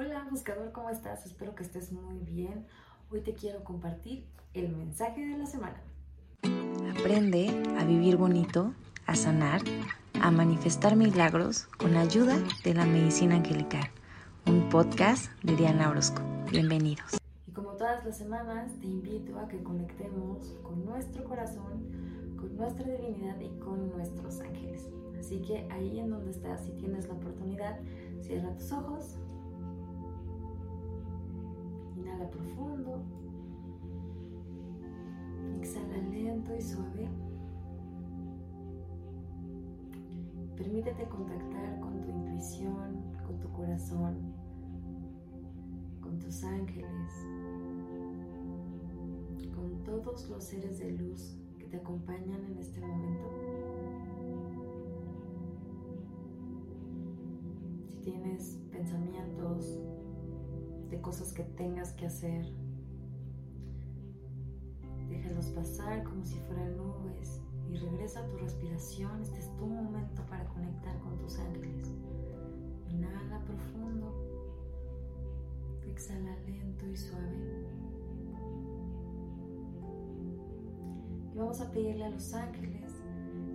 Hola buscador, ¿cómo estás? Espero que estés muy bien. Hoy te quiero compartir el mensaje de la semana. Aprende a vivir bonito, a sanar, a manifestar milagros con ayuda de la medicina angelical. Un podcast de Diana Orozco. Bienvenidos. Y como todas las semanas, te invito a que conectemos con nuestro corazón, con nuestra divinidad y con nuestros ángeles. Así que ahí en donde estás, si tienes la oportunidad, cierra tus ojos Inhala profundo. Exhala lento y suave. Permítete contactar con tu intuición, con tu corazón, con tus ángeles, con todos los seres de luz que te acompañan en este momento. Si tienes pensamientos, cosas que tengas que hacer. Déjalos pasar como si fueran nubes y regresa a tu respiración. Este es tu momento para conectar con tus ángeles. Inhala profundo. Exhala lento y suave. Y vamos a pedirle a los ángeles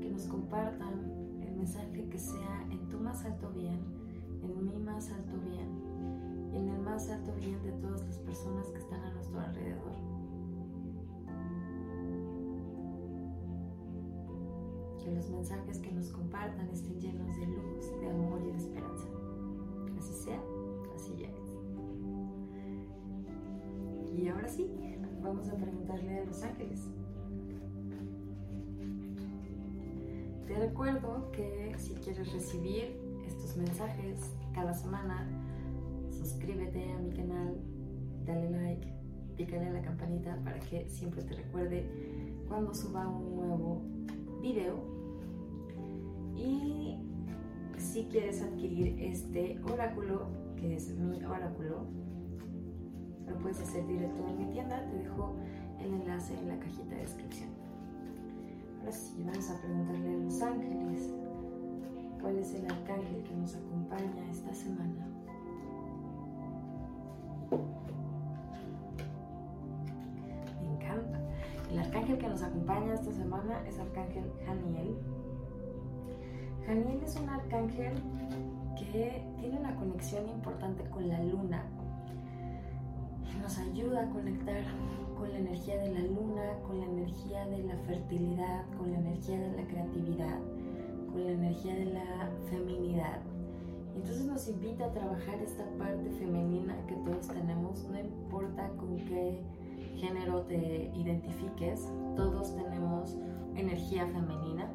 que nos compartan el mensaje que sea en tu más alto bien, en mi más alto bien en el más alto bien de todas las personas que están a nuestro alrededor. Que los mensajes que nos compartan estén llenos de luz, de amor y de esperanza. Así sea, así ya. Y ahora sí, vamos a preguntarle a los ángeles. Te recuerdo que si quieres recibir estos mensajes cada semana, suscríbete a mi canal, dale like, pícale a la campanita para que siempre te recuerde cuando suba un nuevo video. Y si quieres adquirir este oráculo, que es mi oráculo, lo puedes hacer directo en mi tienda, te dejo el enlace en la cajita de descripción. Ahora sí, vamos a preguntarle a los ángeles cuál es el arcángel que nos acompaña esta semana. Nos acompaña esta semana es Arcángel Janiel. Janiel es un arcángel que tiene una conexión importante con la luna. Nos ayuda a conectar con la energía de la luna, con la energía de la fertilidad, con la energía de la creatividad, con la energía de la feminidad. Entonces nos invita a trabajar esta parte femenina que todos tenemos, no importa con qué género te identifiques, todos tenemos energía femenina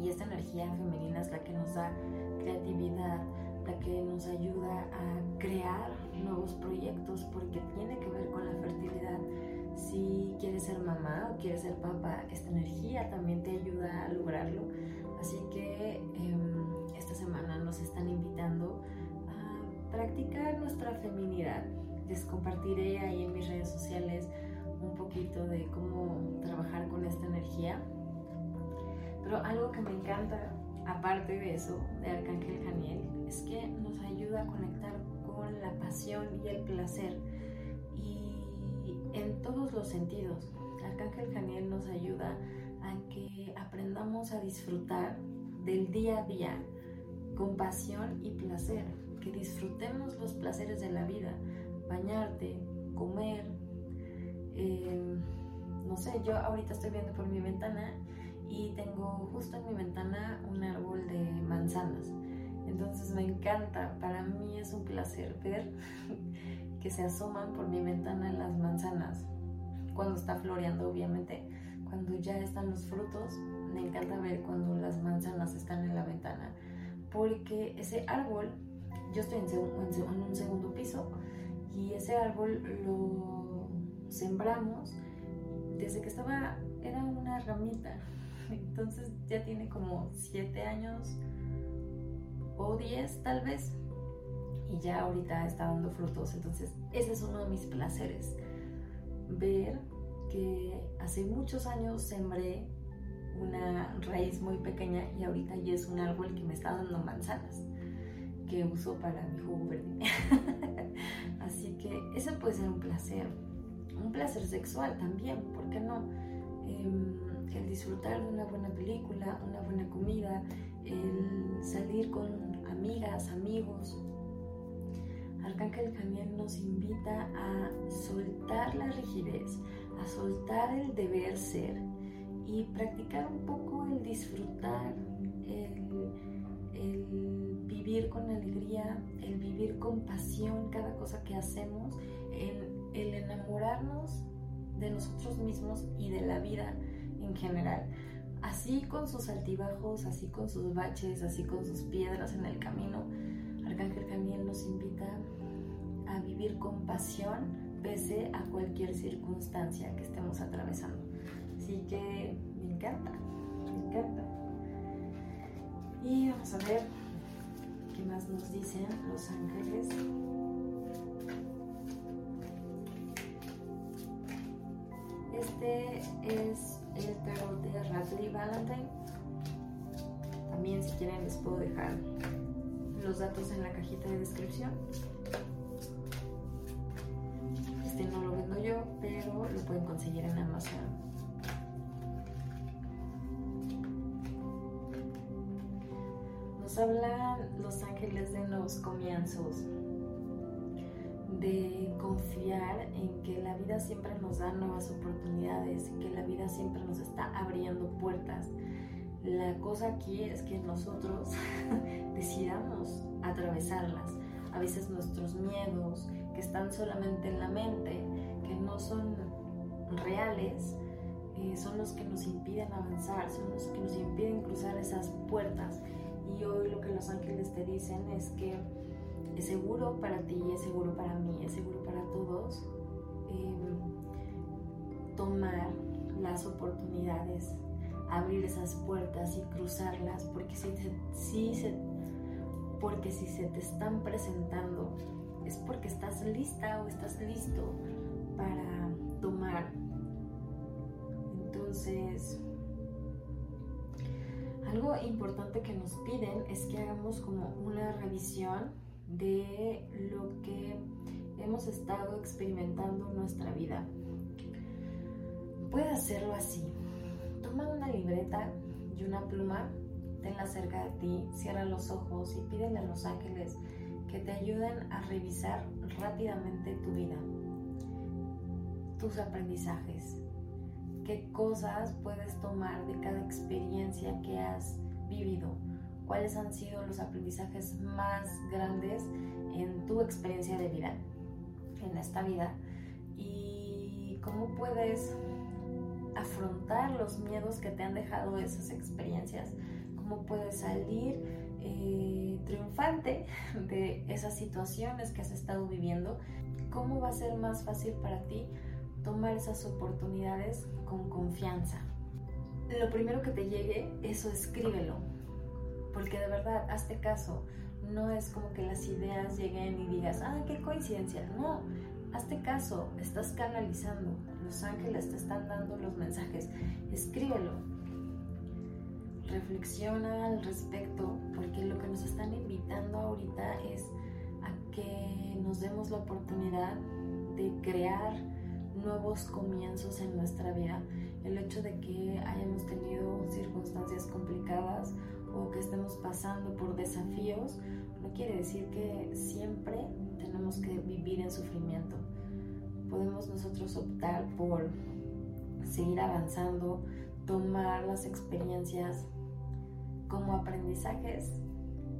y esta energía femenina es la que nos da creatividad, la que nos ayuda a crear nuevos proyectos porque tiene que ver con la fertilidad. Si quieres ser mamá o quieres ser papá, esta energía también te ayuda a lograrlo. Así que em, esta semana nos están invitando a practicar nuestra feminidad les compartiré ahí en mis redes sociales un poquito de cómo trabajar con esta energía. Pero algo que me encanta, aparte de eso, de Arcángel Janiel, es que nos ayuda a conectar con la pasión y el placer. Y en todos los sentidos. Arcángel Janiel nos ayuda a que aprendamos a disfrutar del día a día con pasión y placer, que disfrutemos los placeres de la vida, bañarte, comer. Eh, no sé, yo ahorita estoy viendo por mi ventana y tengo justo en mi ventana un árbol de manzanas. Entonces me encanta, para mí es un placer ver que se asoman por mi ventana las manzanas. Cuando está floreando, obviamente, cuando ya están los frutos, me encanta ver cuando las manzanas están en la ventana. Porque ese árbol, yo estoy en un segundo piso, y ese árbol lo sembramos desde que estaba, era una ramita, entonces ya tiene como 7 años o 10 tal vez, y ya ahorita está dando frutos, entonces ese es uno de mis placeres, ver que hace muchos años sembré una raíz muy pequeña y ahorita ya es un árbol que me está dando manzanas que uso para mi jugo verde. puede ser un placer, un placer sexual también, ¿por qué no? Em, el disfrutar de una buena película, una buena comida, el salir con amigas, amigos. Arcángel Janiel nos invita a soltar la rigidez, a soltar el deber ser y practicar un poco el disfrutar, el, el vivir con alegría, el vivir con pasión cada cosa que hacemos, el, el enamorarnos de nosotros mismos y de la vida en general. Así con sus altibajos, así con sus baches, así con sus piedras en el camino, Arcángel Camiel nos invita a vivir con pasión pese a cualquier circunstancia que estemos atravesando. Así que me encanta, me encanta. Y vamos a ver nos dicen los ángeles. Este es el tarot de Radley Valentine. También si quieren les puedo dejar los datos en la cajita de descripción. Este no lo vendo yo, pero lo pueden conseguir en Amazon. Nos hablan los ángeles de los comienzos, de confiar en que la vida siempre nos da nuevas oportunidades, que la vida siempre nos está abriendo puertas. La cosa aquí es que nosotros decidamos atravesarlas. A veces nuestros miedos, que están solamente en la mente, que no son reales, eh, son los que nos impiden avanzar, son los que nos impiden cruzar esas puertas. Y hoy lo que los ángeles te dicen es que es seguro para ti, es seguro para mí, es seguro para todos em, tomar las oportunidades, abrir esas puertas y cruzarlas, porque si, si se, porque si se te están presentando es porque estás lista o estás listo para tomar. Entonces, algo importante que nos piden es que hagamos como una revisión de lo que hemos estado experimentando en nuestra vida. Puede hacerlo así. Toma una libreta y una pluma, tenla cerca de ti, cierra los ojos y pídele a los ángeles que te ayuden a revisar rápidamente tu vida, tus aprendizajes, qué cosas puedes tomar de cada experiencia que has vivido, cuáles han sido los aprendizajes más grandes en tu experiencia de vida, en esta vida, y cómo puedes afrontar los miedos que te han dejado esas experiencias, cómo puedes salir eh, triunfante de esas situaciones que has estado viviendo, cómo va a ser más fácil para ti tomar esas oportunidades con confianza. Lo primero que te llegue, eso escríbelo, porque de verdad, hazte caso, no es como que las ideas lleguen y digas, ah, qué coincidencia, no, hazte caso, estás canalizando, los ángeles te están dando los mensajes, escríbelo, reflexiona al respecto, porque lo que nos están invitando ahorita es a que nos demos la oportunidad de crear nuevos comienzos en nuestra vida. El hecho de que hayamos tenido circunstancias complicadas o que estemos pasando por desafíos no quiere decir que siempre tenemos que vivir en sufrimiento. Podemos nosotros optar por seguir avanzando, tomar las experiencias como aprendizajes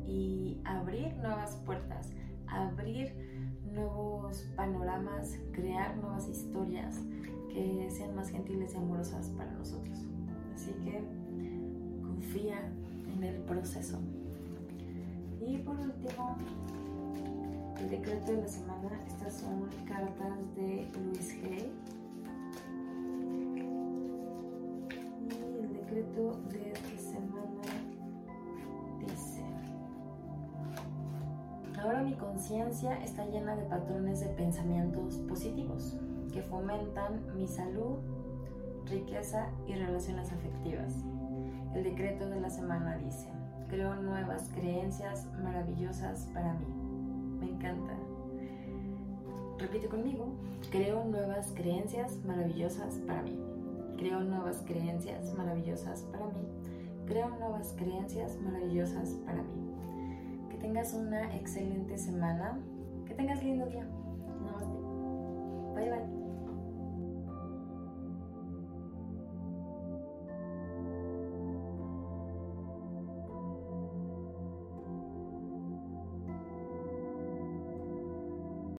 y abrir nuevas puertas, abrir nuevos panoramas, crear nuevas historias que sean más gentiles y amorosas para nosotros. Así que confía en el proceso. Y por último, el decreto de la semana, estas son cartas de Luis G. Y el decreto de conciencia está llena de patrones de pensamientos positivos que fomentan mi salud, riqueza y relaciones afectivas. El decreto de la semana dice, creo nuevas creencias maravillosas para mí. Me encanta. repite conmigo, creo nuevas creencias maravillosas para mí. Creo nuevas creencias maravillosas para mí. Creo nuevas creencias maravillosas para mí. Tengas una excelente semana. Que tengas lindo día. Namaste. Bye bye.